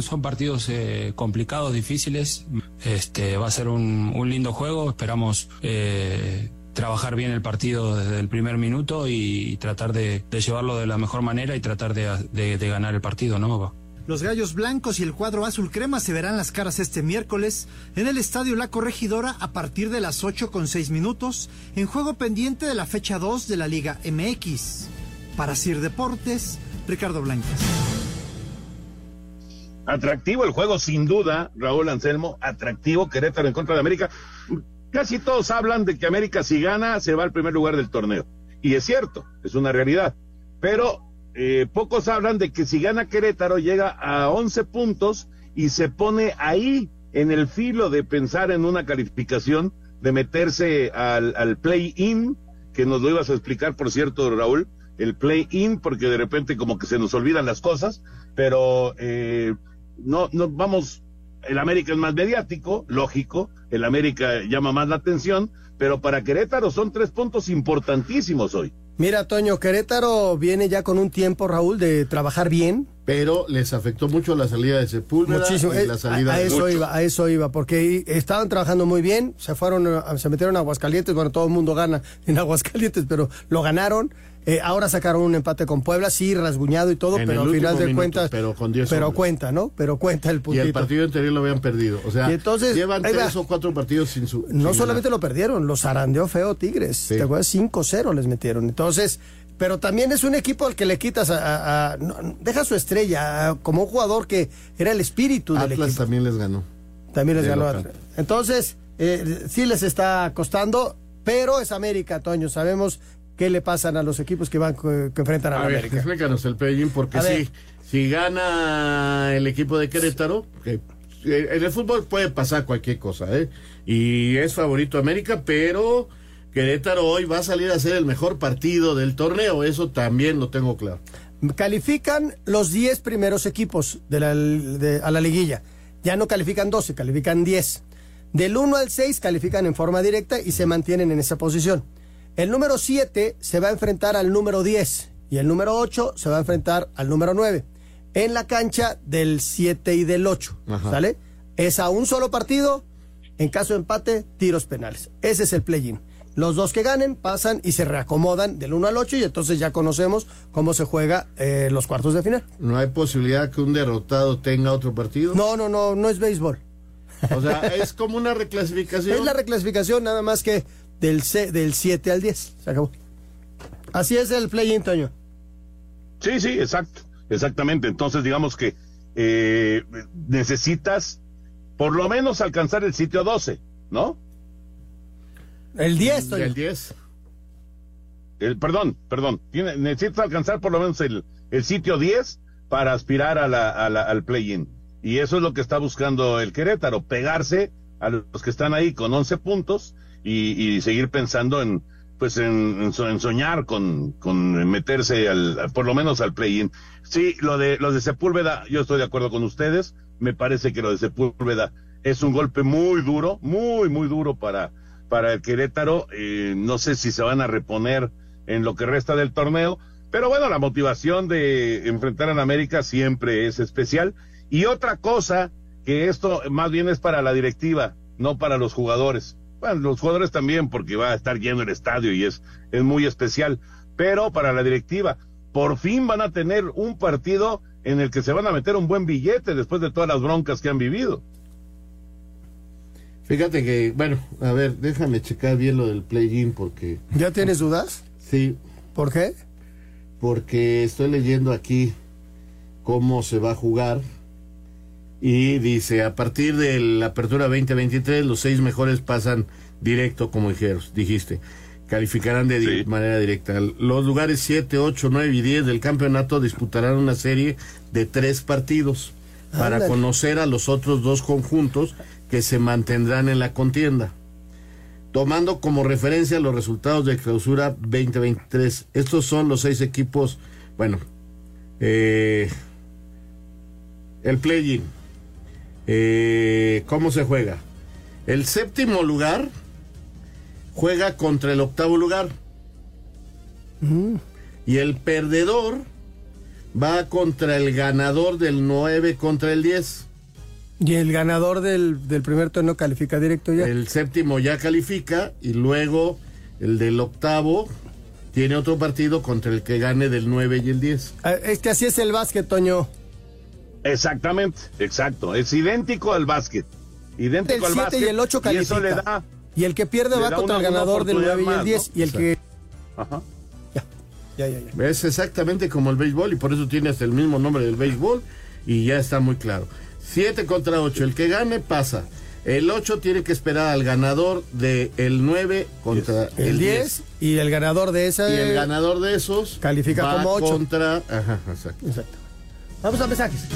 Son partidos eh, complicados, difíciles. Este va a ser un, lindo juego. Esperamos eh, trabajar bien el partido desde el primer minuto y tratar de, llevarlo de la mejor manera y tratar de ganar el partido, ¿no? Los Gallos Blancos y el cuadro azul crema se verán las caras este miércoles en el Estadio La Corregidora a partir de las 8 con 6 minutos en juego pendiente de la fecha 2 de la Liga MX. Para Sir Deportes, Ricardo Blancas. Atractivo el juego, sin duda, Raúl Anselmo. Atractivo Querétaro en contra de América. Casi todos hablan de que América, si gana, se va al primer lugar del torneo. Y es cierto, es una realidad. Pero eh, pocos hablan de que si gana Querétaro, llega a 11 puntos y se pone ahí en el filo de pensar en una calificación, de meterse al, al play-in, que nos lo ibas a explicar, por cierto, Raúl, el play-in, porque de repente como que se nos olvidan las cosas, pero eh, no, no vamos, el América es más mediático, lógico, el América llama más la atención, pero para Querétaro son tres puntos importantísimos hoy. Mira, Toño, Querétaro viene ya con un tiempo, Raúl, de trabajar bien. Pero les afectó mucho la salida de Sepúlveda Muchísimo. y Eh, la salida a, a de eso Lucho. iba, a eso iba, porque estaban trabajando muy bien, se fueron, se metieron a Aguascalientes, bueno, todo el mundo gana en Aguascalientes, pero lo ganaron. Eh, ahora sacaron un empate con Puebla, sí, rasguñado y todo, En pero al final de minuto, cuentas. pero con 10 Pero hombres. cuenta, ¿no? Pero cuenta el Y puntito. el partido anterior lo habían perdido. O sea, Y entonces, llevan tres o cuatro partidos sin su. No sin solamente lo perdieron, los zarandeó feo Tigres. ¿Te acuerdas? 5-0 les metieron. Entonces, pero también es un equipo al que le quitas a. a- a- no, deja su estrella, a- como un jugador que era el espíritu del Atlas equipo. también les ganó. También les de ganó. Atlas. Entonces, eh, sí les está costando, pero es América, Toño. Sabemos qué le pasan a los equipos que van que enfrentan a, A la ver, América. explícanos el play-in, porque sí, si gana el equipo de Querétaro, que eh, en el fútbol puede pasar cualquier cosa, ¿eh? Y es favorito América, pero Querétaro hoy va a salir a ser el mejor partido del torneo, eso también lo tengo claro. Califican los 10 primeros equipos de la, de- a la liguilla. Ya no califican 12, califican 10. Del 1 al 6 califican en forma directa y se mantienen en esa posición. El número 7 se va a enfrentar al número 10 y el número 8 se va a enfrentar al número 9 en la cancha del 7 y del 8. Ajá. ¿Sale? Es a un solo partido, en caso de empate, tiros penales. Ese es el play-in. Los dos que ganen pasan y se reacomodan del 1 al 8 y entonces ya conocemos cómo se juega eh, los cuartos de final. ¿No hay posibilidad que un derrotado tenga otro partido? No, no, no, no es béisbol. O sea, es como una reclasificación. Es la reclasificación nada más que del, C- del 7 al 10. Se acabó. Así es el play-in, Toño. Sí, sí, exacto, exactamente. Entonces, digamos que eh, necesitas por lo menos alcanzar el sitio 12, ¿no? El 10, Toño. El 10. El, perdón, perdón. Tiene- necesitas alcanzar por lo menos el, el sitio 10 para aspirar a la, a la- al play-in. Y eso es lo que está buscando el Querétaro, pegarse a los que están ahí con 11 puntos y, seguir pensando en pues en, en so- en soñar con, con meterse al, por lo menos al play-in. Sí, lo de, lo de Sepúlveda, yo estoy de acuerdo con ustedes. Me parece que lo de Sepúlveda es un golpe muy duro, muy, muy duro para, para el Querétaro. Eh, no sé si se van a reponer en lo que resta del torneo, pero bueno, la motivación de enfrentar a América siempre es especial. Y otra cosa, que esto más bien es para la directiva, no para los jugadores. Bueno, los jugadores también, porque va a estar lleno el estadio y es, es muy especial, pero para la directiva, por fin van a tener un partido en el que se van a meter un buen billete después de todas las broncas que han vivido. Fíjate que, bueno, a ver, déjame checar bien lo del play-in porque... ¿Ya tienes dudas? Sí. ¿Por qué? Porque estoy leyendo aquí cómo se va a jugar y dice, a partir de la apertura 2023, los seis mejores pasan directo, como dijeron, dijiste. Calificarán de di- manera directa. Los lugares 7, 8, 9 y 10 del campeonato disputarán una serie de tres partidos para conocer a los otros dos conjuntos que se mantendrán en la contienda tomando como referencia los resultados de clausura 2023. Estos son los seis equipos, bueno, eh, el play-in. Eh, ¿Cómo se juega? El séptimo lugar juega contra el octavo lugar. Y el perdedor va contra el ganador del 9 contra el 10. Y el ganador del, del primer torneo califica directo ya. El séptimo ya califica y luego el del octavo tiene otro partido contra el que gane del 9 y el 10. Ah, Es que así es el básquet, Toño. Exactamente, exacto. Es idéntico al básquet. El Idéntico al 7 básquet. y el 8 y eso le califica. da. Y el que pierde va contra el ganador del 9 y el oportunidad 10. más, Y el ¿no? que. Ajá. Ya, ya, ya. Es exactamente como el béisbol y por eso tiene hasta el mismo nombre del béisbol y ya está muy claro. 7 contra 8, el que gane pasa. El 8 tiene que esperar al ganador del el 9 contra el, El 10. 10 y el ganador de esa. Y el ganador de esos Califica va como 8. contra. Ajá, exacto. Exacto. Vamos a mensajes.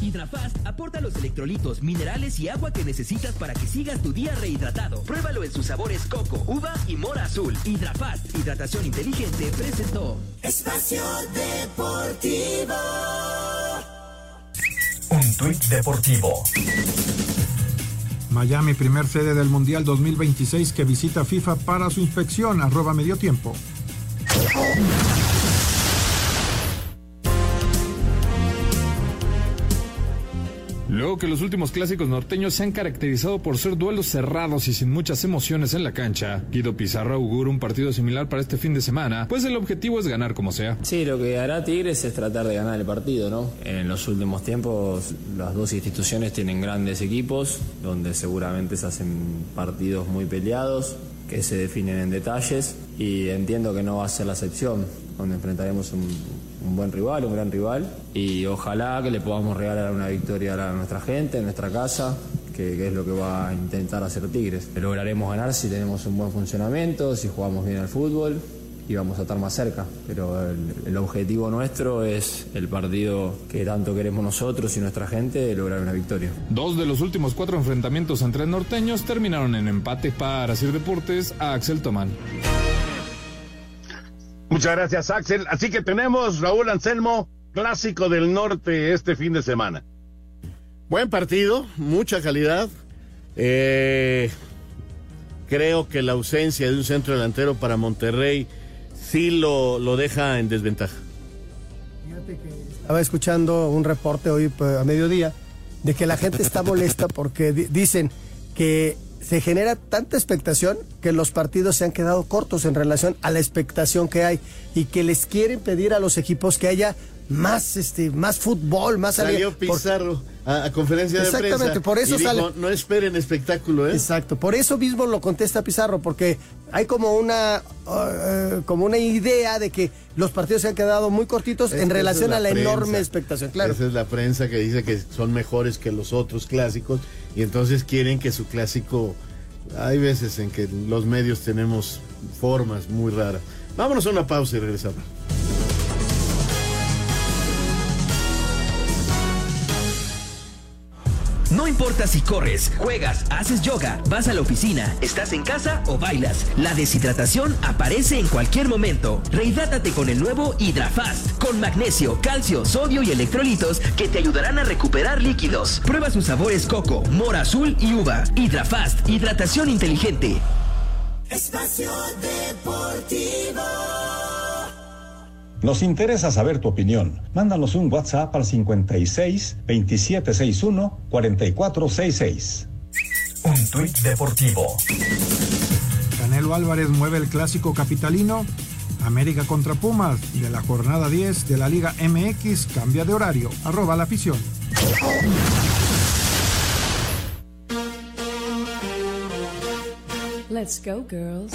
Hidrafast aporta los electrolitos, minerales y agua que necesitas para que sigas tu día rehidratado. Pruébalo en sus sabores coco, uva y mora azul. Hidrafast, hidratación inteligente, presentó. Espacio Deportivo. Un tuit deportivo. Miami, primer sede del Mundial 2026 que visita FIFA para su inspección, arroba medio tiempo. Luego que los últimos clásicos norteños se han caracterizado por ser duelos cerrados y sin muchas emociones en la cancha, Guido Pizarro augura un partido similar para este fin de semana, pues el objetivo es ganar como sea. Sí, lo que hará Tigres es tratar de ganar el partido, ¿no? En los últimos tiempos las dos instituciones tienen grandes equipos, donde seguramente se hacen partidos muy peleados, que se definen en detalles, y entiendo que no va a ser la excepción, donde enfrentaremos un, un buen rival, un gran rival, y ojalá que le podamos regalar una victoria a nuestra gente, en nuestra casa, que, que, es lo que va a intentar hacer Tigres. Lograremos ganar si tenemos un buen funcionamiento, si jugamos bien al fútbol y vamos a estar más cerca. Pero el, el, objetivo nuestro es el partido que tanto queremos nosotros y nuestra gente, lograr una victoria. Dos de los últimos cuatro enfrentamientos entre norteños terminaron en empate para Sir Deportes a Axel Tomán. Muchas gracias, Axel. Así que tenemos, Raúl Anselmo, clásico del norte este fin de semana. Buen partido, mucha calidad. Eh, creo que la ausencia de un centro delantero para Monterrey sí lo, lo deja en desventaja. Fíjate que estaba escuchando un reporte hoy pues, a mediodía de que la gente está molesta porque di dicen que se genera tanta expectación que los partidos se han quedado cortos en relación a la expectación que hay y que les quieren pedir a los equipos que haya más este más fútbol, más salió Pizarro por... a, a, conferencia de prensa. Exactamente, por eso y sale. Dijo, no esperen espectáculo, ¿eh? Exacto, por eso mismo lo contesta Pizarro porque hay como una uh, como una idea de que los partidos se han quedado muy cortitos es en relación es a la prensa. enorme expectación, claro. Esa es la prensa que dice que son mejores que los otros clásicos y entonces quieren que su clásico hay veces en que los medios tenemos formas muy raras. Vámonos a una pausa y regresamos. No importa si corres, juegas, haces yoga, vas a la oficina, estás en casa o bailas, la deshidratación aparece en cualquier momento. Rehidrátate con el nuevo Hidrafast, con magnesio, calcio, sodio y electrolitos que te ayudarán a recuperar líquidos. Prueba sus sabores coco, mora azul y uva. Hidrafast, hidratación inteligente. Espacio Deportivo. Nos interesa saber tu opinión. Mándanos un WhatsApp al 56 2761 4466. Un tuit deportivo. Canelo Álvarez mueve el clásico capitalino. América contra Pumas de la jornada 10 de la Liga MX cambia de horario. Arroba la afición. Let's go, girls.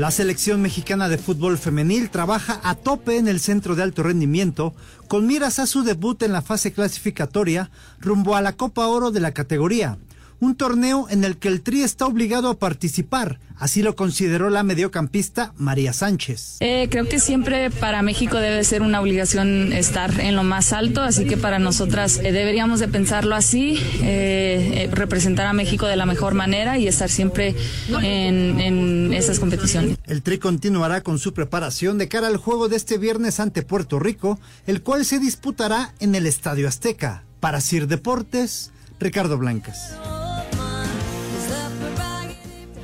La selección mexicana de fútbol femenil trabaja a tope en el centro de alto rendimiento con miras a su debut en la fase clasificatoria rumbo a la Copa Oro de la categoría, un torneo en el que el Tri está obligado a participar, así lo consideró la mediocampista María Sánchez. Eh, creo que siempre para México debe ser una obligación estar en lo más alto, así que para nosotras eh, deberíamos de pensarlo así, eh, representar a México de la mejor manera y estar siempre en, en esas competiciones. El Tri continuará con su preparación de cara al juego de este viernes ante Puerto Rico, el cual se disputará en el Estadio Azteca. Para Sir Deportes, Ricardo Blancas.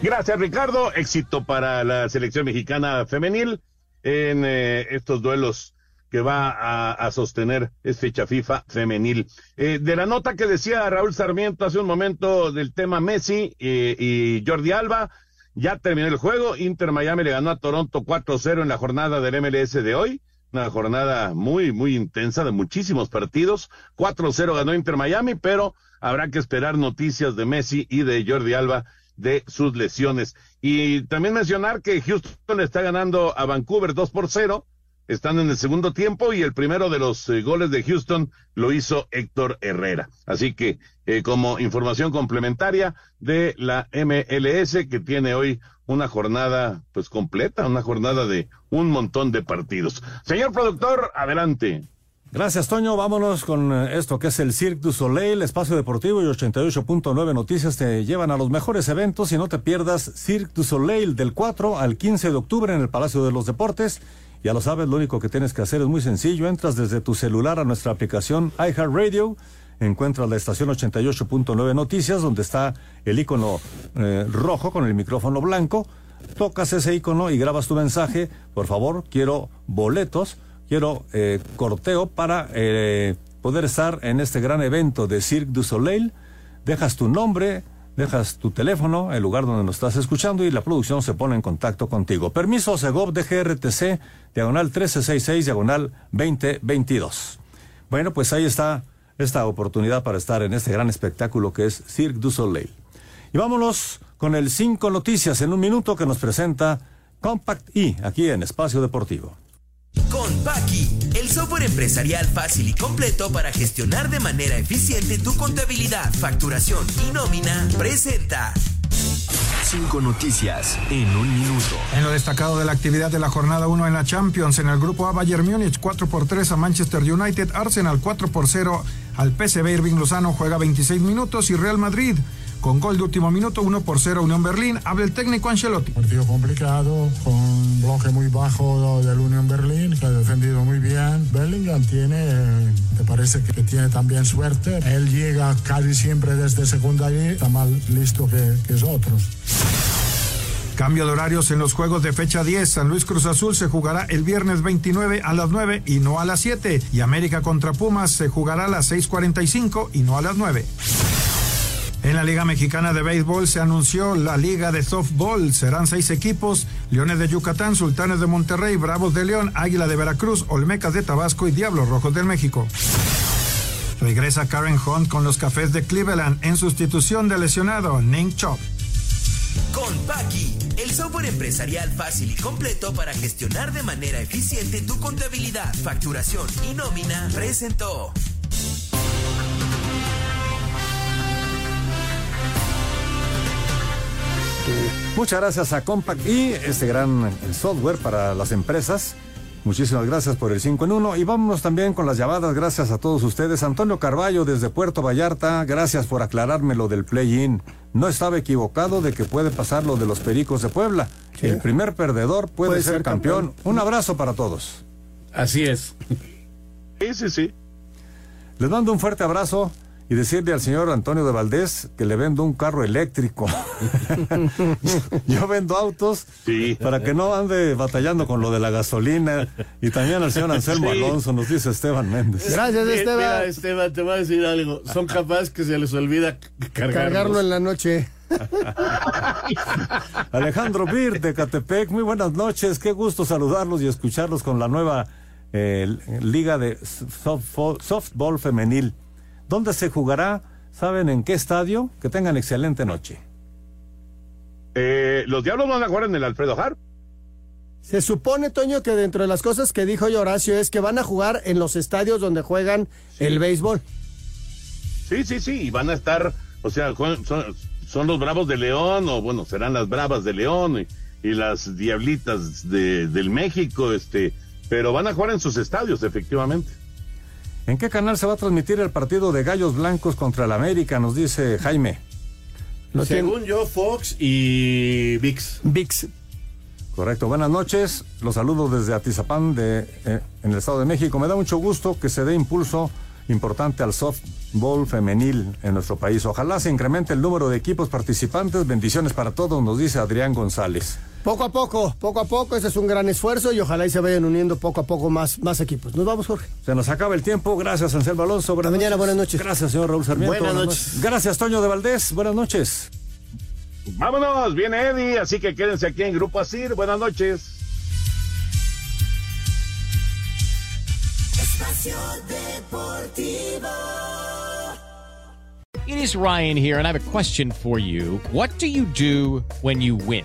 Gracias, Ricardo. Éxito para la selección mexicana femenil en eh, estos duelos que va a, sostener es fecha FIFA femenil. Eh, de la nota que decía Raúl Sarmiento hace un momento del tema Messi eh, y Jordi Alba, ya terminó el juego. Inter Miami le ganó a Toronto 4-0 en la jornada del MLS de hoy. Una jornada muy, muy intensa de muchísimos partidos. 4-0 ganó Inter Miami, pero habrá que esperar noticias de Messi y de Jordi Alba de sus lesiones. Y también mencionar que Houston está ganando a Vancouver 2 por 0. Están en el segundo tiempo y el primero de los eh, goles de Houston lo hizo Héctor Herrera. Así que eh, como información complementaria de la MLS que tiene hoy una jornada pues completa, una jornada de un montón de partidos. Señor productor, adelante. Gracias, Toño. Vámonos con esto que es el Cirque du Soleil, espacio deportivo y 88.9 Noticias te llevan a los mejores eventos y no te pierdas Cirque du Soleil del 4 al 15 de octubre en el Palacio de los Deportes. Ya lo sabes, lo único que tienes que hacer es muy sencillo. Entras desde tu celular a nuestra aplicación iHeartRadio. Encuentras la estación 88.9 Noticias, donde está el icono eh, rojo con el micrófono blanco. Tocas ese icono y grabas tu mensaje. Por favor, quiero boletos quiero eh, corteo para eh, poder estar en este gran evento de Cirque du Soleil. Dejas tu nombre, dejas tu teléfono, el lugar donde nos estás escuchando y la producción se pone en contacto contigo. Permiso Segov de GRTC, diagonal 1366, diagonal 2022. Bueno, pues ahí está esta oportunidad para estar en este gran espectáculo que es Cirque du Soleil. Y vámonos con el 5 Noticias en un minuto que nos presenta Compact E aquí en Espacio Deportivo. Con Paki, el software empresarial fácil y completo para gestionar de manera eficiente tu contabilidad, facturación y nómina, presenta. Cinco noticias en un minuto. En lo destacado de la actividad de la jornada 1 en la Champions, en el grupo A Bayern Múnich 4 por 3 a Manchester United, Arsenal 4 por 0 al PSV Irving Lozano juega 26 minutos y Real Madrid con gol de último minuto 1 por 0 Unión Berlín, habla el técnico Ancelotti. Partido complicado, con bloque muy bajo del Unión Berlín, que ha defendido muy bien. Bellingham tiene, te parece que tiene también suerte. Él llega casi siempre desde segunda y está más listo que, que otros. Cambio de horarios en los juegos de fecha 10. San Luis Cruz Azul se jugará el viernes 29 a las 9 y no a las 7. Y América contra Pumas se jugará a las 6.45 y no a las 9. En la Liga Mexicana de Béisbol se anunció la Liga de Softball. Serán seis equipos: Leones de Yucatán, Sultanes de Monterrey, Bravos de León, Águila de Veracruz, Olmecas de Tabasco y Diablos Rojos del México. Regresa Karen Hunt con los Cafés de Cleveland en sustitución del lesionado Ning Chop. Con Paki, el software empresarial fácil y completo para gestionar de manera eficiente tu contabilidad, facturación y nómina, presentó. Muchas gracias a Compact y este gran software para las empresas. Muchísimas gracias por el 5 en 1 y vámonos también con las llamadas. Gracias a todos ustedes. Antonio Carballo desde Puerto Vallarta, gracias por aclararme lo del play-in. No estaba equivocado de que puede pasar lo de los Pericos de Puebla. El primer perdedor puede, ser, campeón. Un abrazo para todos. Así es. Sí, sí, sí. Les mando un fuerte abrazo y decirle al señor Antonio de Valdés que le vendo un carro eléctrico. Yo vendo autos para que no ande batallando con lo de la gasolina. Y también al señor Anselmo Sí. Alonso, nos dice Esteban Méndez. Gracias, Esteban. mira, Esteban, te voy a decir algo. Son capaces que se les olvida cargarlos. Cargarlo en la noche. Alejandro Bir de Catepec, muy buenas noches, qué gusto saludarlos y escucharlos con la nueva eh, liga de softball, softball femenil. ¿Dónde se jugará? ¿Saben en qué estadio? Que tengan excelente noche. Eh, los Diablos van a jugar en el Alfredo Harp. Se supone, Toño, que dentro de las cosas que dijo hoy Horacio es que van a jugar en los estadios donde juegan el béisbol. Sí, sí, sí, y van a estar, o sea, son, son los Bravos de León, o bueno, serán las Bravas de León y, y las Diablitas de, del México, este, pero van a jugar en sus estadios, efectivamente. ¿En qué canal se va a transmitir el partido de Gallos Blancos contra el América? Nos dice Jaime. Según yo, Fox y VIX. VIX. Correcto, buenas noches. Los saludo desde Atizapán, de, eh, en el Estado de México. Me da mucho gusto que se dé impulso importante al softball femenil en nuestro país. Ojalá se incremente el número de equipos participantes. Bendiciones para todos, nos dice Adrián González. Poco a poco, poco a poco, ese es un gran esfuerzo y ojalá y se vayan uniendo poco a poco más, más equipos. Nos vamos, Jorge. Se nos acaba el tiempo. Gracias, Anselmo Alonso. Buenas mañana, noches. buenas noches. Gracias, señor Raúl Sarmiento. Buenas noches. Gracias, Toño de Valdés. Buenas noches. Vámonos, viene Eddie, así que quédense aquí en Grupo Asir. Buenas noches. Espacio Deportivo. It is Ryan here, and I have a question for you. What do you do when you win?